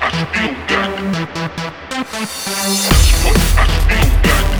I feel back. That's what I feel back.